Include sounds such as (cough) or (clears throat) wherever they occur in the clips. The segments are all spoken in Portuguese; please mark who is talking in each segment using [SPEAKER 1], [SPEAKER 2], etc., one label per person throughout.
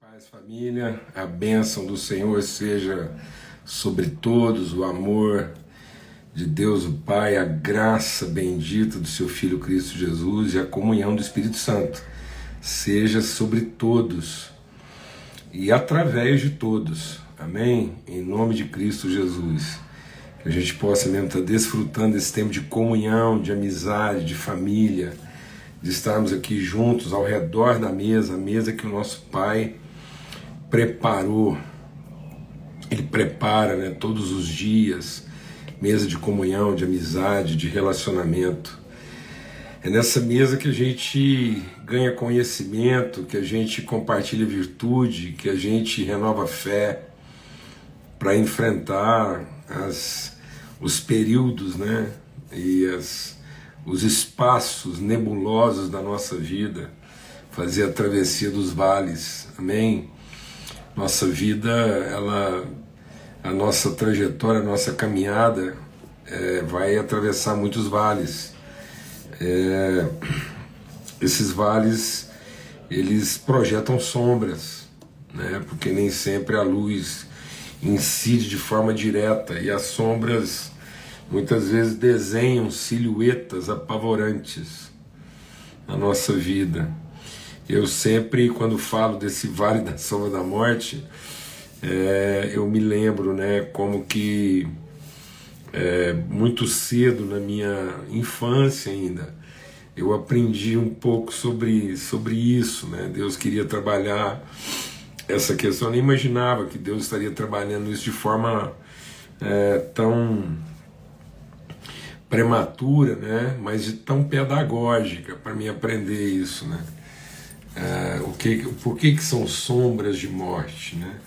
[SPEAKER 1] paz, família, a bênção do Senhor seja sobre todos, o amor de Deus o Pai, a graça bendita do seu Filho Cristo Jesus e a comunhão do Espírito Santo seja sobre todos e através de todos. Amém? Em nome de Cristo Jesus. Que a gente possa mesmo estar desfrutando desse tempo de comunhão, de amizade, de família, de estarmos aqui juntos ao redor da mesa, a mesa que o nosso Pai preparou. Ele prepara né, todos os dias, mesa de comunhão, de amizade, de relacionamento. É nessa mesa que a gente ganha conhecimento, que a gente compartilha virtude, que a gente renova fé para enfrentar as, os períodos né, e as, os espaços nebulosos da nossa vida, fazer a travessia dos vales. Amém? Nossa vida, ela, a nossa trajetória, a nossa caminhada é, vai atravessar muitos vales. É, esses vales, eles projetam sombras, né? porque nem sempre a luz incide de forma direta e as sombras muitas vezes desenham silhuetas apavorantes na nossa vida. Eu sempre, quando falo desse vale da sombra da morte, é, eu me lembro, né, como que é, muito cedo na minha infância ainda, eu aprendi um pouco sobre, sobre isso, né? Deus queria trabalhar essa questão, eu nem imaginava que Deus estaria trabalhando isso de forma é, tão prematura, né? Mas tão pedagógica para mim aprender isso, né? É, o que, por que, que são sombras de morte, né?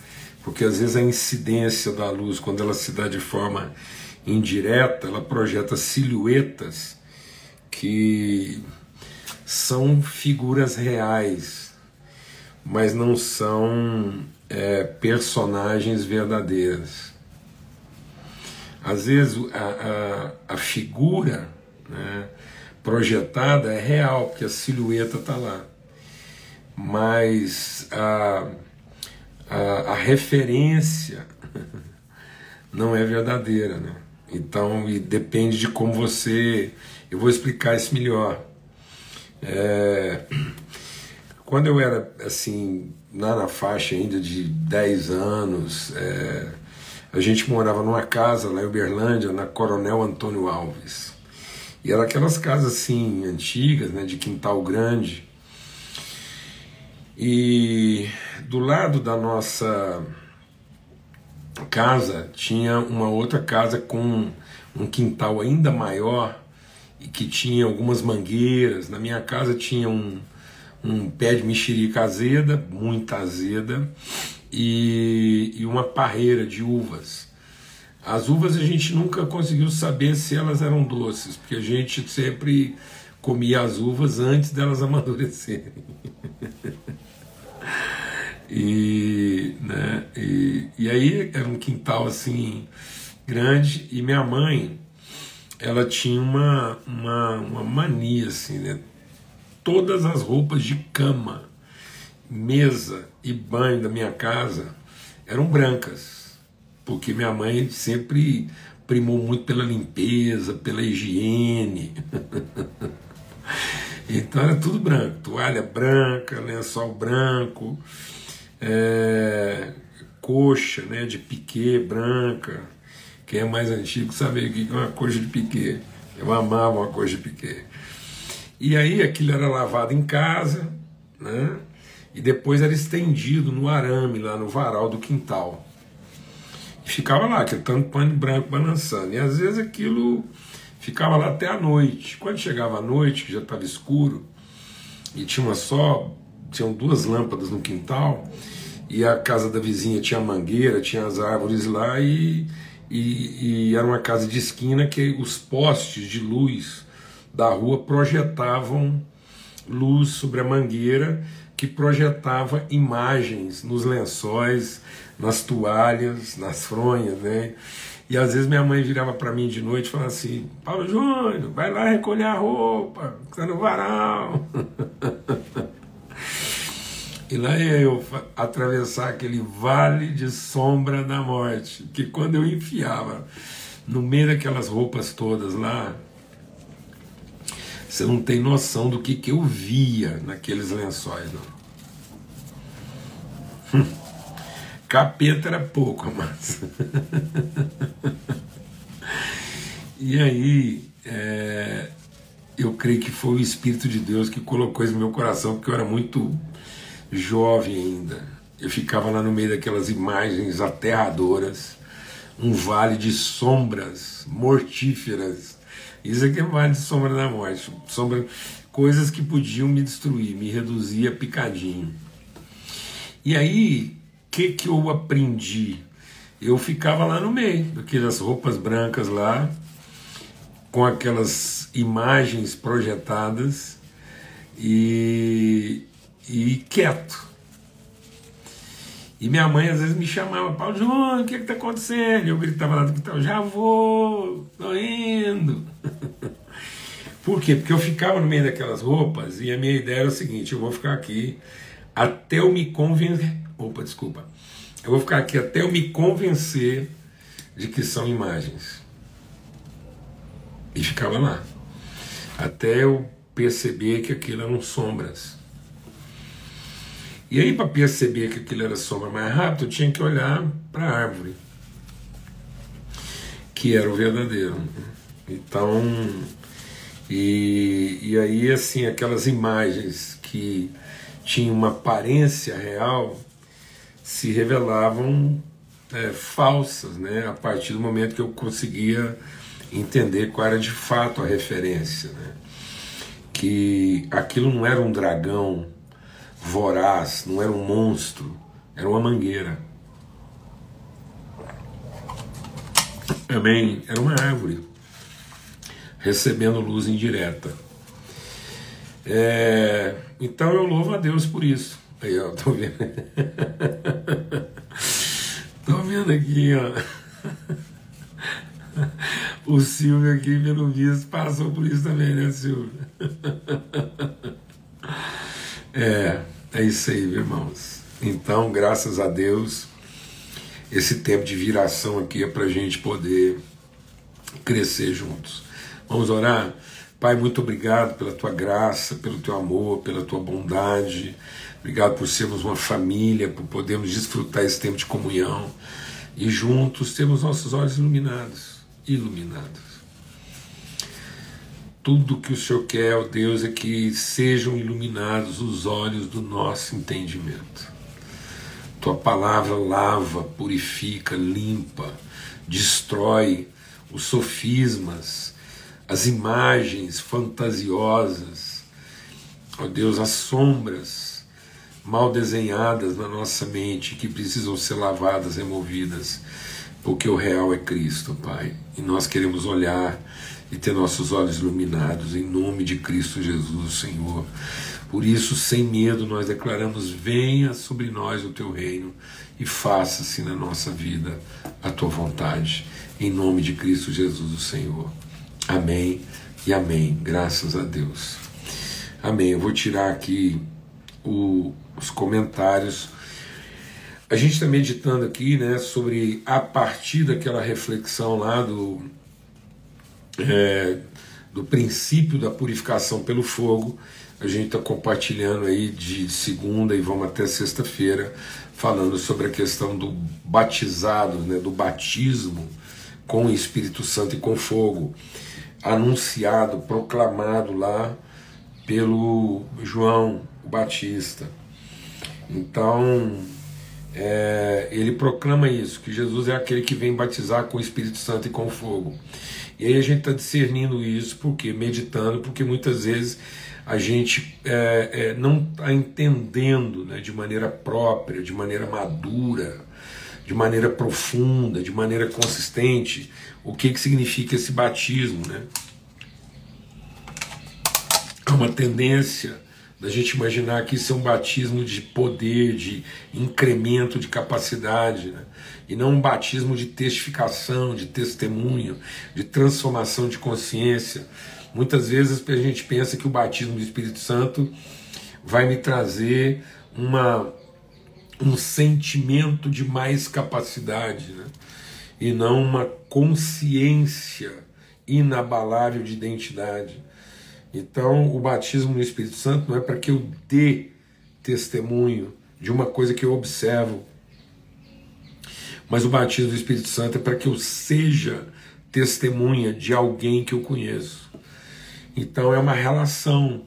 [SPEAKER 1] Porque às vezes a incidência da luz, quando ela se dá de forma indireta, ela projeta silhuetas que são figuras reais, mas não são é, personagens verdadeiras. Às vezes a, a, a figura né, projetada é real, porque a silhueta está lá mas a, a, a, referência (laughs) não é verdadeira, né? Então, e depende de como você. Eu vou explicar isso melhor. É, (clears throat) quando eu era assim, lá na faixa ainda de 10 anos, é, a gente morava numa casa lá em Uberlândia, na Coronel Antônio Alves. E era aquelas casas assim, antigas, né, de quintal grande. E do lado da nossa casa tinha uma outra casa com um quintal ainda maior e que tinha algumas mangueiras. Na minha casa tinha um, um pé de mexerica azeda, muita azeda, e, e uma parreira de uvas. As uvas a gente nunca conseguiu saber se elas eram doces, porque a gente sempre comia as uvas antes delas (laughs) amadurecerem. E, né, e, e aí era um quintal assim grande e minha mãe ela tinha uma, uma, uma mania assim, né? Todas as roupas de cama, mesa e banho da minha casa eram brancas, porque minha mãe sempre primou muito pela limpeza, pela higiene. (laughs) então era tudo branco, toalha branca, lençol branco é, coxa né, de piquê branca. Quem é mais antigo sabe o que é uma coxa de piquê. Eu amava uma coxa de piquê. E aí aquilo era lavado em casa, né? E depois era estendido no arame, lá no varal do quintal. E ficava lá, aquele tanto pano branco balançando. E às vezes aquilo ficava lá até a noite. Quando chegava a noite, que já estava escuro, e tinha uma só tinham duas lâmpadas no quintal e a casa da vizinha tinha mangueira, tinha as árvores lá e, e, e era uma casa de esquina que os postes de luz da rua projetavam luz sobre a mangueira que projetava imagens nos lençóis, nas toalhas, nas fronhas, né? E às vezes minha mãe virava para mim de noite e falava assim: Paulo Júnior, vai lá recolher a roupa, tá no varal. (laughs) E lá ia eu atravessar aquele vale de sombra da morte. Que quando eu enfiava no meio daquelas roupas todas lá, você não tem noção do que, que eu via naqueles lençóis, não. (laughs) Capeta era pouco, mas. e aí, é, eu creio que foi o Espírito de Deus que colocou isso no meu coração, porque eu era muito jovem ainda. Eu ficava lá no meio daquelas imagens aterradoras, um vale de sombras mortíferas. Isso aqui é vale de sombra da morte, sombra, coisas que podiam me destruir, me reduzir a picadinho. E aí, que, que eu aprendi? Eu ficava lá no meio, aquelas roupas brancas lá, com aquelas imagens projetadas e, e quieto. E minha mãe às vezes me chamava, Paulo Júnior, o que está acontecendo? Eu gritava lá do quintal, já vou, tô indo. (laughs) Por quê? Porque eu ficava no meio daquelas roupas e a minha ideia era o seguinte: eu vou ficar aqui até eu me convencer. Opa, desculpa. Eu vou ficar aqui até eu me convencer de que são imagens. E ficava lá. Até eu perceber que aquilo eram sombras. E aí, para perceber que aquilo era sombra mais rápido, eu tinha que olhar para a árvore, que era o verdadeiro. Então, e, e aí, assim, aquelas imagens que tinham uma aparência real se revelavam é, falsas, né? A partir do momento que eu conseguia entender qual era de fato a referência, né? que aquilo não era um dragão voraz, não era um monstro, era uma mangueira. Amém? Era uma árvore recebendo luz indireta. É, então eu louvo a Deus por isso. Aí, ó, tô vendo. (laughs) (laughs) tô vendo aqui, ó. O Silvio aqui, pelo visto, passou por isso também, né, Silvio? (laughs) É, é isso aí, irmãos. Então, graças a Deus, esse tempo de viração aqui é para gente poder crescer juntos. Vamos orar? Pai, muito obrigado pela tua graça, pelo teu amor, pela tua bondade. Obrigado por sermos uma família, por podermos desfrutar esse tempo de comunhão e juntos termos nossos olhos iluminados iluminados. Tudo que o Senhor quer, ó Deus, é que sejam iluminados os olhos do nosso entendimento. Tua palavra lava, purifica, limpa, destrói os sofismas, as imagens fantasiosas, ó Deus, as sombras mal desenhadas na nossa mente que precisam ser lavadas, removidas porque o real é Cristo, Pai. E nós queremos olhar e ter nossos olhos iluminados em nome de Cristo Jesus, Senhor. Por isso, sem medo, nós declaramos: venha sobre nós o teu reino e faça-se na nossa vida a tua vontade. Em nome de Cristo Jesus, o Senhor. Amém e amém. Graças a Deus. Amém. Eu vou tirar aqui o, os comentários. A gente está meditando aqui né, sobre a partir daquela reflexão lá do, é, do princípio da purificação pelo fogo. A gente está compartilhando aí de segunda e vamos até sexta-feira, falando sobre a questão do batizado, né, do batismo com o Espírito Santo e com fogo, anunciado, proclamado lá pelo João Batista. Então, é, ele proclama isso, que Jesus é aquele que vem batizar com o Espírito Santo e com fogo. E aí a gente está discernindo isso, porque meditando, porque muitas vezes a gente é, é, não está entendendo né, de maneira própria, de maneira madura, de maneira profunda, de maneira consistente, o que, que significa esse batismo. Né? Há uma tendência da gente imaginar que isso é um batismo de poder, de incremento de capacidade, né? e não um batismo de testificação, de testemunho, de transformação de consciência. Muitas vezes a gente pensa que o batismo do Espírito Santo vai me trazer uma, um sentimento de mais capacidade, né? e não uma consciência inabalável de identidade. Então, o batismo no Espírito Santo não é para que eu dê testemunho de uma coisa que eu observo, mas o batismo do Espírito Santo é para que eu seja testemunha de alguém que eu conheço. Então, é uma relação.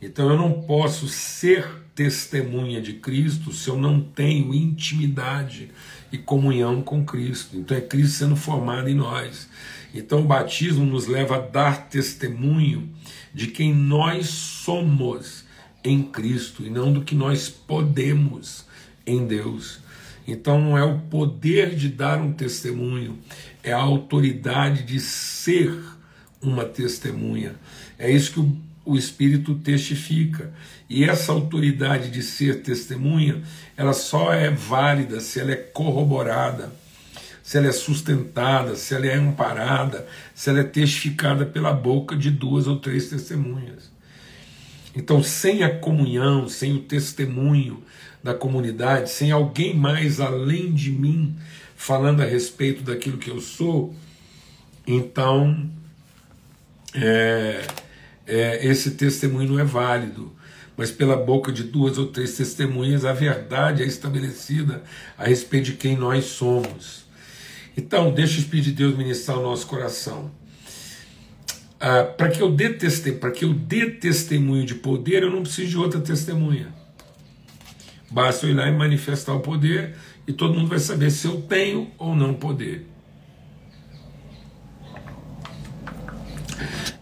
[SPEAKER 1] Então, eu não posso ser testemunha de Cristo se eu não tenho intimidade e comunhão com Cristo. Então, é Cristo sendo formado em nós. Então, o batismo nos leva a dar testemunho de quem nós somos em Cristo e não do que nós podemos em Deus. Então, não é o poder de dar um testemunho, é a autoridade de ser uma testemunha. É isso que o, o Espírito testifica. E essa autoridade de ser testemunha, ela só é válida se ela é corroborada se ela é sustentada, se ela é amparada, se ela é testificada pela boca de duas ou três testemunhas. Então, sem a comunhão, sem o testemunho da comunidade, sem alguém mais além de mim falando a respeito daquilo que eu sou, então é, é, esse testemunho não é válido. Mas pela boca de duas ou três testemunhas, a verdade é estabelecida a respeito de quem nós somos. Então, deixa o Espírito de Deus ministrar o nosso coração. Ah, para que eu dê para que eu dê testemunho de poder, eu não preciso de outra testemunha. Basta eu ir lá e manifestar o poder e todo mundo vai saber se eu tenho ou não poder.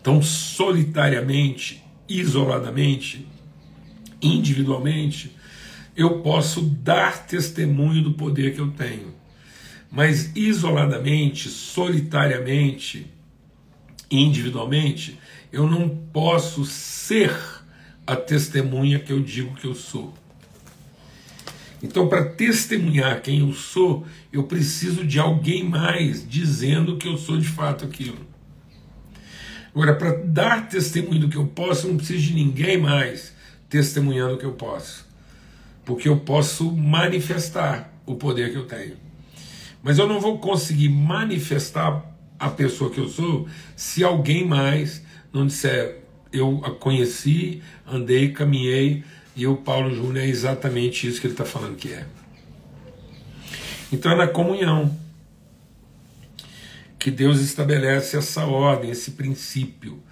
[SPEAKER 1] Então, solitariamente, isoladamente, individualmente, eu posso dar testemunho do poder que eu tenho. Mas isoladamente, solitariamente, individualmente, eu não posso ser a testemunha que eu digo que eu sou. Então, para testemunhar quem eu sou, eu preciso de alguém mais dizendo que eu sou de fato aquilo. Agora, para dar testemunho do que eu posso, eu não preciso de ninguém mais testemunhando o que eu posso. Porque eu posso manifestar o poder que eu tenho. Mas eu não vou conseguir manifestar a pessoa que eu sou se alguém mais não disser eu a conheci, andei, caminhei e o Paulo Júnior é exatamente isso que ele está falando que é. Então é na comunhão que Deus estabelece essa ordem, esse princípio.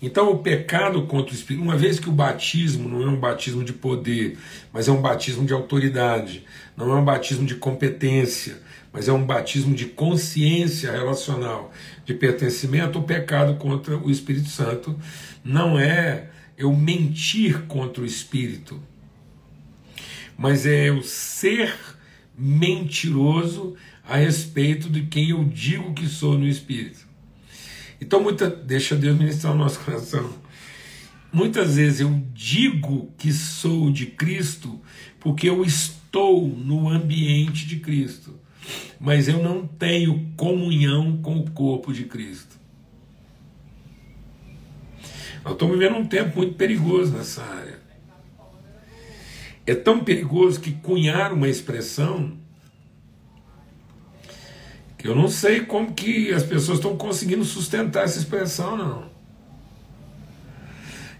[SPEAKER 1] Então o pecado contra o Espírito, uma vez que o batismo não é um batismo de poder, mas é um batismo de autoridade, não é um batismo de competência, mas é um batismo de consciência relacional, de pertencimento, o pecado contra o Espírito Santo não é eu mentir contra o Espírito, mas é eu ser mentiroso a respeito de quem eu digo que sou no Espírito. Então, muita, deixa Deus ministrar o nosso coração. Muitas vezes eu digo que sou de Cristo porque eu estou no ambiente de Cristo mas eu não tenho comunhão com o corpo de Cristo. Nós estamos vivendo um tempo muito perigoso nessa área. É tão perigoso que cunhar uma expressão que eu não sei como que as pessoas estão conseguindo sustentar essa expressão, não.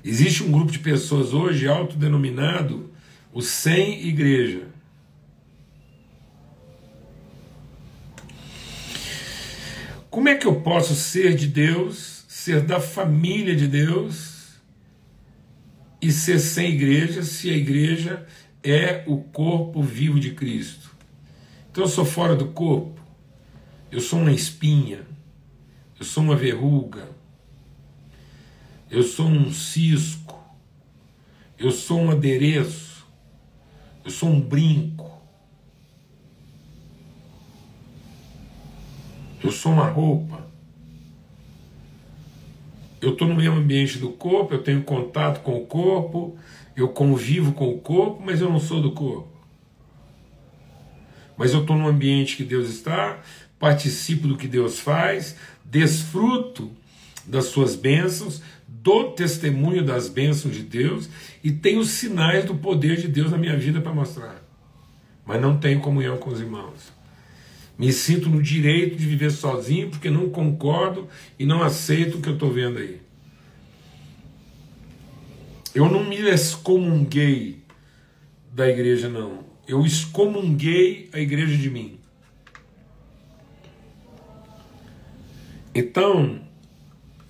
[SPEAKER 1] Existe um grupo de pessoas hoje autodenominado o sem igreja. Como é que eu posso ser de Deus, ser da família de Deus e ser sem igreja, se a igreja é o corpo vivo de Cristo? Então eu sou fora do corpo, eu sou uma espinha, eu sou uma verruga, eu sou um cisco, eu sou um adereço, eu sou um brinco. Eu sou uma roupa. Eu estou no mesmo ambiente do corpo, eu tenho contato com o corpo, eu convivo com o corpo, mas eu não sou do corpo. Mas eu estou no ambiente que Deus está, participo do que Deus faz, desfruto das suas bênçãos, dou testemunho das bênçãos de Deus e tenho sinais do poder de Deus na minha vida para mostrar. Mas não tenho comunhão com os irmãos. Me sinto no direito de viver sozinho porque não concordo e não aceito o que eu estou vendo aí. Eu não me excomunguei da igreja, não. Eu excomunguei a igreja de mim. Então,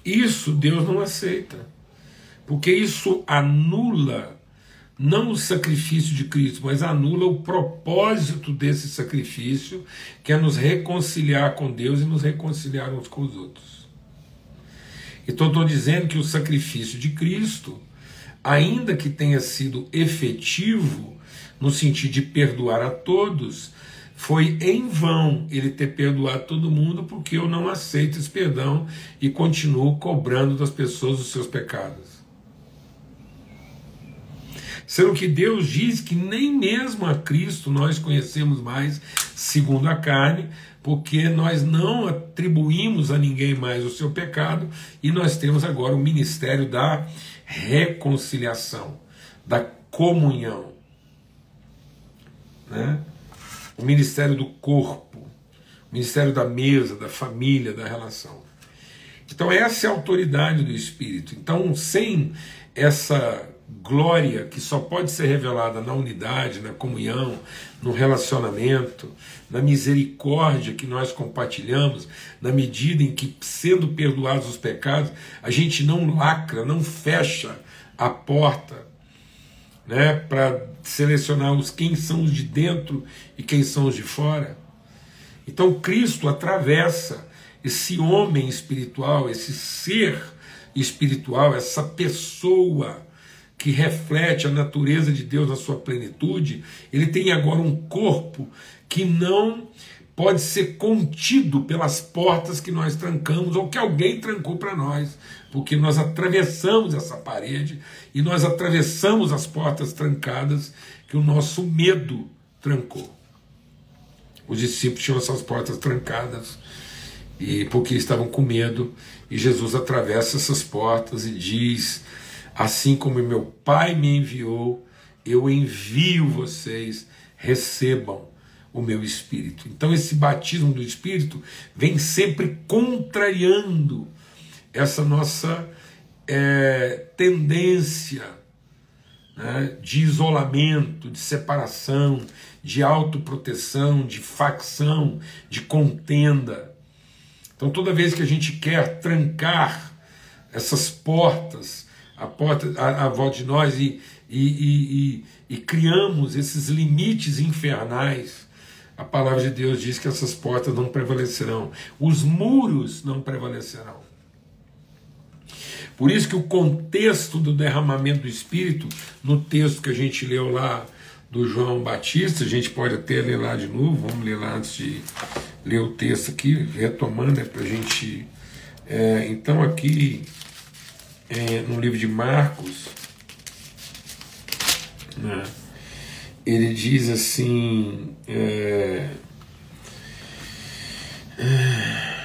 [SPEAKER 1] isso Deus não aceita. Porque isso anula não o sacrifício de Cristo, mas anula o propósito desse sacrifício, que é nos reconciliar com Deus e nos reconciliar uns com os outros. Então, estou dizendo que o sacrifício de Cristo ainda que tenha sido efetivo no sentido de perdoar a todos, foi em vão ele ter perdoado todo mundo, porque eu não aceito esse perdão e continuo cobrando das pessoas os seus pecados. Sendo que Deus diz que nem mesmo a Cristo nós conhecemos mais segundo a carne, porque nós não atribuímos a ninguém mais o seu pecado e nós temos agora o ministério da reconciliação, da comunhão. Né? O ministério do corpo, o ministério da mesa, da família, da relação. Então, essa é a autoridade do Espírito. Então, sem essa glória que só pode ser revelada na unidade, na comunhão, no relacionamento, na misericórdia que nós compartilhamos, na medida em que, sendo perdoados os pecados, a gente não lacra, não fecha a porta né, para selecionar os quem são os de dentro e quem são os de fora. Então Cristo atravessa esse homem espiritual, esse ser espiritual, essa pessoa que reflete a natureza de Deus na sua plenitude, ele tem agora um corpo que não pode ser contido pelas portas que nós trancamos ou que alguém trancou para nós, porque nós atravessamos essa parede e nós atravessamos as portas trancadas que o nosso medo trancou. Os discípulos tinham essas portas trancadas e porque estavam com medo, e Jesus atravessa essas portas e diz: Assim como meu Pai me enviou, eu envio vocês, recebam o meu Espírito. Então, esse batismo do Espírito vem sempre contrariando essa nossa é, tendência né, de isolamento, de separação, de autoproteção, de facção, de contenda. Então, toda vez que a gente quer trancar essas portas a porta a, volta de nós e, e, e, e, criamos esses limites infernais, a palavra de Deus diz que essas portas não prevalecerão, os muros não prevalecerão. Por isso que o contexto do derramamento do Espírito, no texto que a gente leu lá do João Batista, a gente pode até ler lá de novo, vamos ler lá antes de ler o texto aqui, retomando, é para a gente. É, então aqui é, no livro de Marcos, né, ele diz assim. É, é,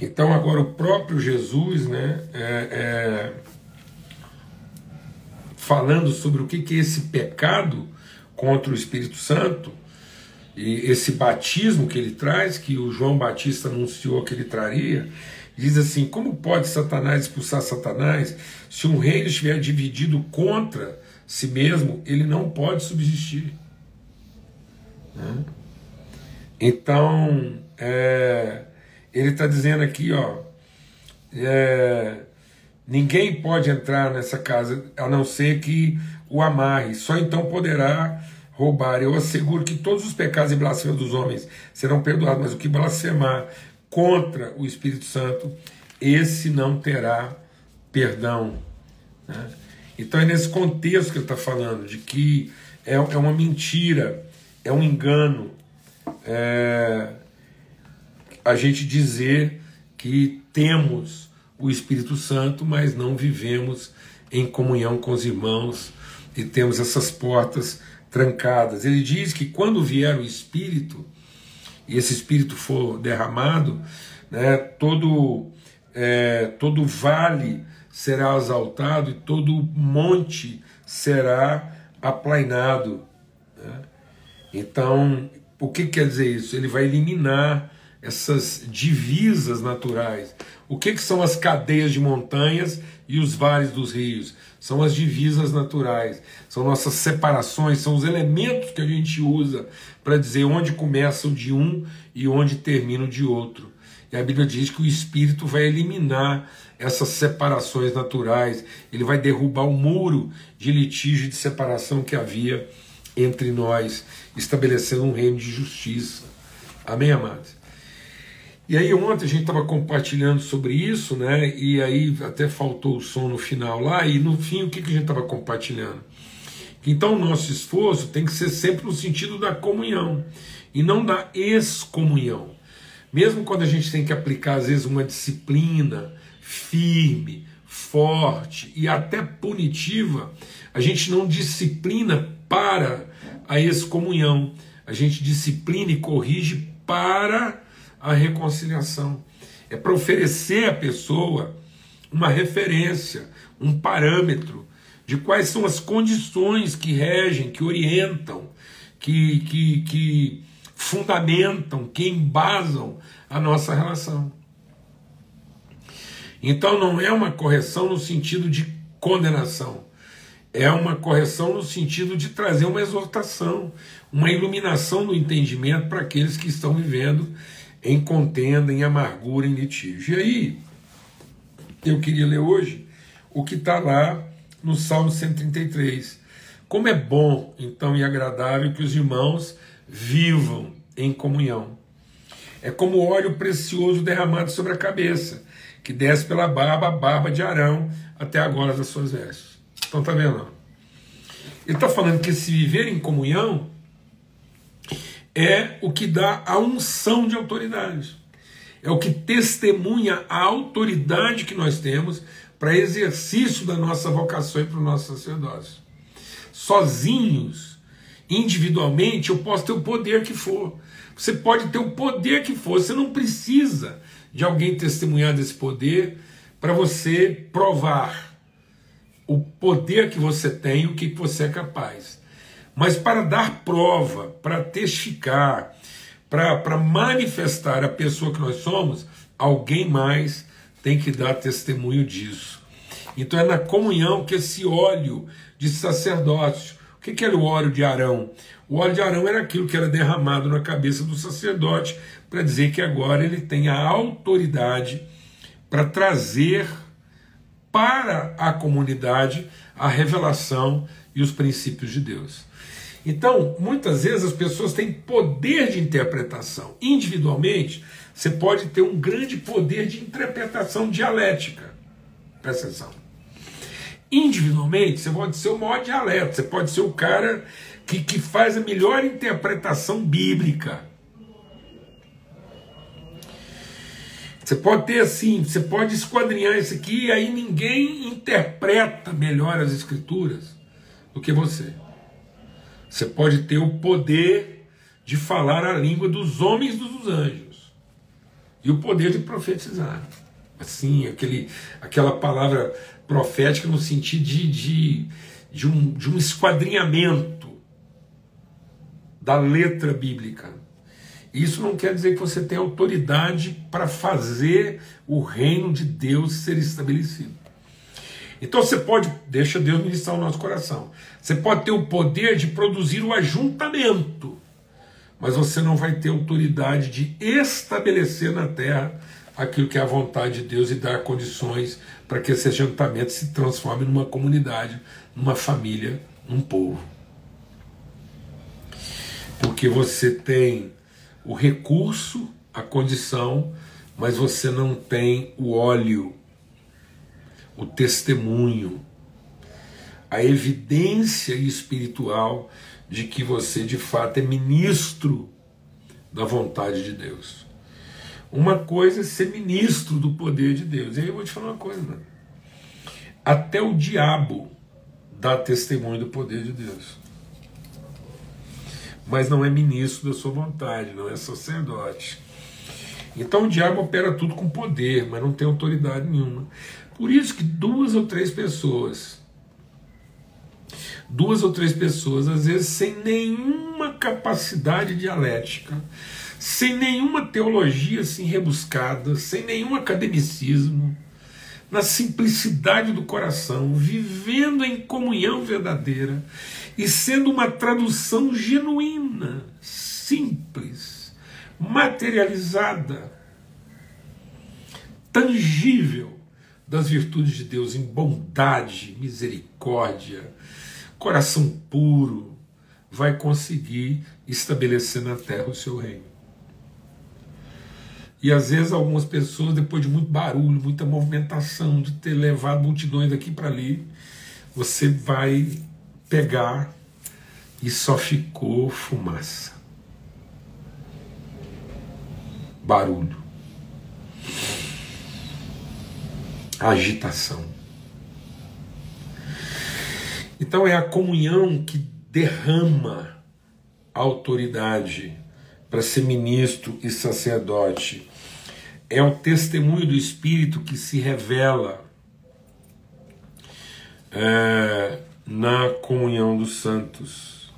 [SPEAKER 1] então agora o próprio Jesus, né, é, é, falando sobre o que, que é esse pecado contra o Espírito Santo, e esse batismo que ele traz, que o João Batista anunciou que ele traria, diz assim: como pode Satanás expulsar Satanás se um reino estiver dividido contra si mesmo, ele não pode subsistir. Né? Então, é, ele está dizendo aqui, ó, é, ninguém pode entrar nessa casa a não ser que o amarre, só então poderá roubar. Eu asseguro que todos os pecados e blasfêmias dos homens serão perdoados, mas o que blasfemar contra o Espírito Santo, esse não terá perdão. Né? Então é nesse contexto que ele está falando, de que é, é uma mentira, é um engano é, a gente dizer que temos o Espírito Santo, mas não vivemos em comunhão com os irmãos e temos essas portas trancadas. Ele diz que quando vier o Espírito, e esse Espírito for derramado, né, todo, é, todo vale será exaltado e todo monte será aplainado. Né? Então, o que quer dizer isso? Ele vai eliminar essas divisas naturais. O que, que são as cadeias de montanhas e os vales dos rios? São as divisas naturais, são nossas separações, são os elementos que a gente usa para dizer onde começa o de um e onde termina o de outro. E a Bíblia diz que o Espírito vai eliminar essas separações naturais, ele vai derrubar o muro de litígio e de separação que havia entre nós, estabelecendo um reino de justiça. Amém, amados? E aí ontem a gente estava compartilhando sobre isso, né? E aí até faltou o som no final lá, e no fim o que, que a gente estava compartilhando? Então o nosso esforço tem que ser sempre no sentido da comunhão e não da excomunhão. Mesmo quando a gente tem que aplicar, às vezes, uma disciplina firme, forte e até punitiva, a gente não disciplina para a excomunhão, a gente disciplina e corrige para a reconciliação. É para oferecer à pessoa uma referência, um parâmetro de quais são as condições que regem, que orientam, que, que, que fundamentam, que embasam a nossa relação. Então não é uma correção no sentido de condenação, é uma correção no sentido de trazer uma exortação, uma iluminação do entendimento para aqueles que estão vivendo em contenda, em amargura, em litígio. E aí, eu queria ler hoje o que está lá no Salmo 133. Como é bom, então, e agradável que os irmãos vivam em comunhão. É como óleo precioso derramado sobre a cabeça, que desce pela barba, a barba de Arão, até agora das suas vestes. Então tá vendo? Ele está falando que esse viver em comunhão é o que dá a unção de autoridade. É o que testemunha a autoridade que nós temos para exercício da nossa vocação e para o nosso sacerdócio. Sozinhos, individualmente, eu posso ter o poder que for. Você pode ter o poder que for, você não precisa de alguém testemunhar desse poder para você provar o poder que você tem, o que você é capaz. Mas para dar prova, para testificar, para manifestar a pessoa que nós somos, alguém mais tem que dar testemunho disso. Então é na comunhão que esse óleo de sacerdócio. O que, que era o óleo de Arão? O óleo de Arão era aquilo que era derramado na cabeça do sacerdote para dizer que agora ele tem a autoridade para trazer para a comunidade a revelação e os princípios de Deus. Então, muitas vezes as pessoas têm poder de interpretação. Individualmente, você pode ter um grande poder de interpretação dialética. Presta atenção. Individualmente, você pode ser o maior dialeto, você pode ser o cara que, que faz a melhor interpretação bíblica. Você pode ter assim, você pode esquadrinhar isso aqui e aí ninguém interpreta melhor as escrituras do que você. Você pode ter o poder de falar a língua dos homens e dos anjos. E o poder de profetizar. Assim, aquele, aquela palavra profética no sentido de, de, de, um, de um esquadrinhamento da letra bíblica. Isso não quer dizer que você tem autoridade para fazer o reino de Deus ser estabelecido. Então você pode, deixa Deus ministrar o nosso coração. Você pode ter o poder de produzir o ajuntamento, mas você não vai ter autoridade de estabelecer na terra aquilo que é a vontade de Deus e dar condições para que esse ajuntamento se transforme numa comunidade, numa família, num povo. Porque você tem o recurso, a condição, mas você não tem o óleo o testemunho, a evidência espiritual de que você de fato é ministro da vontade de Deus. Uma coisa é ser ministro do poder de Deus. E aí eu vou te falar uma coisa, mano. Até o diabo dá testemunho do poder de Deus. mas não é ministro da sua vontade, não é sacerdote. Então o diabo opera tudo com poder, mas não tem autoridade nenhuma. Por isso que duas ou três pessoas, duas ou três pessoas, às vezes sem nenhuma capacidade dialética, sem nenhuma teologia assim rebuscada, sem nenhum academicismo, na simplicidade do coração, vivendo em comunhão verdadeira e sendo uma tradução genuína, simples, materializada, tangível das virtudes de Deus em bondade, misericórdia, coração puro, vai conseguir estabelecer na terra o seu reino. E às vezes algumas pessoas, depois de muito barulho, muita movimentação, de ter levado multidões daqui para ali, você vai pegar e só ficou fumaça. Barulho. Agitação. Então é a comunhão que derrama a autoridade para ser ministro e sacerdote. É o testemunho do Espírito que se revela é, na comunhão dos santos.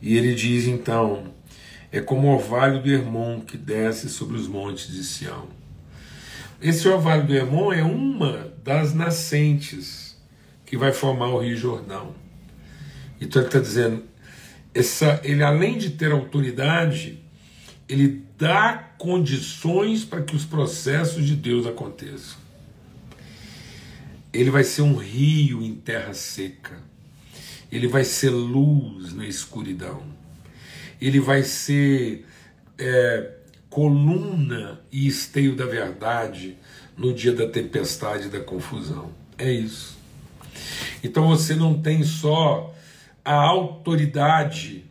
[SPEAKER 1] E ele diz então: é como o orvalho do Hermon que desce sobre os montes de Sião. Esse orvalho do Hermon é uma das nascentes que vai formar o Rio Jordão. Então ele está dizendo, essa, ele além de ter autoridade, ele dá condições para que os processos de Deus aconteçam. Ele vai ser um rio em terra seca. Ele vai ser luz na escuridão. Ele vai ser é, coluna e esteio da verdade no dia da tempestade e da confusão. É isso. Então você não tem só a autoridade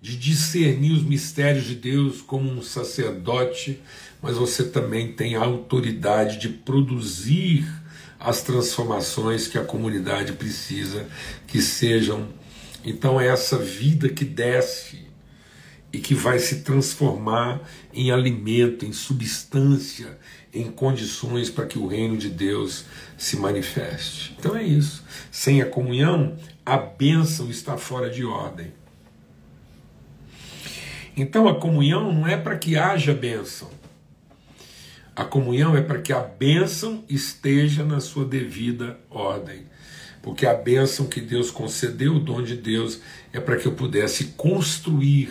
[SPEAKER 1] de discernir os mistérios de Deus como um sacerdote, mas você também tem a autoridade de produzir as transformações que a comunidade precisa que sejam. Então é essa vida que desce e que vai se transformar em alimento, em substância, em condições para que o reino de Deus se manifeste. Então é isso. Sem a comunhão, a bênção está fora de ordem. Então a comunhão não é para que haja bênção. A comunhão é para que a bênção esteja na sua devida ordem. Porque a bênção que Deus concedeu, o dom de Deus, é para que eu pudesse construir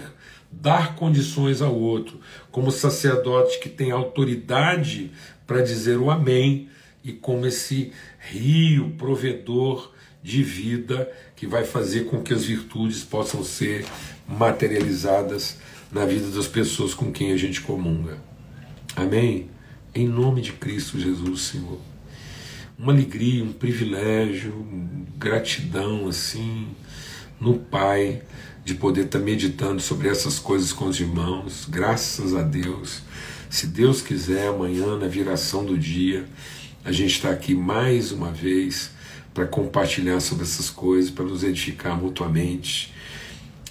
[SPEAKER 1] dar condições ao outro, como sacerdote que tem autoridade para dizer o amém, e como esse rio provedor de vida que vai fazer com que as virtudes possam ser materializadas na vida das pessoas com quem a gente comunga. Amém? Em nome de Cristo Jesus, Senhor. Uma alegria, um privilégio, gratidão assim no Pai de poder estar meditando sobre essas coisas com os irmãos, graças a Deus. Se Deus quiser, amanhã, na viração do dia, a gente está aqui mais uma vez para compartilhar sobre essas coisas, para nos edificar mutuamente.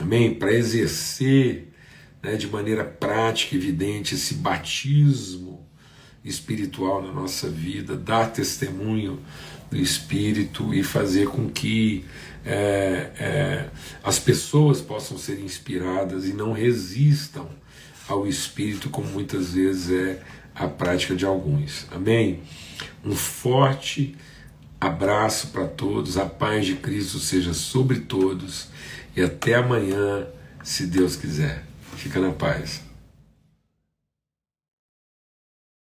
[SPEAKER 1] Amém? Para exercer né, de maneira prática, evidente, esse batismo espiritual na nossa vida, dar testemunho do Espírito e fazer com que é, é, as pessoas possam ser inspiradas e não resistam ao Espírito, como muitas vezes é a prática de alguns. Amém? Um forte abraço para todos, a paz de Cristo seja sobre todos e até amanhã, se Deus quiser. Fica na paz.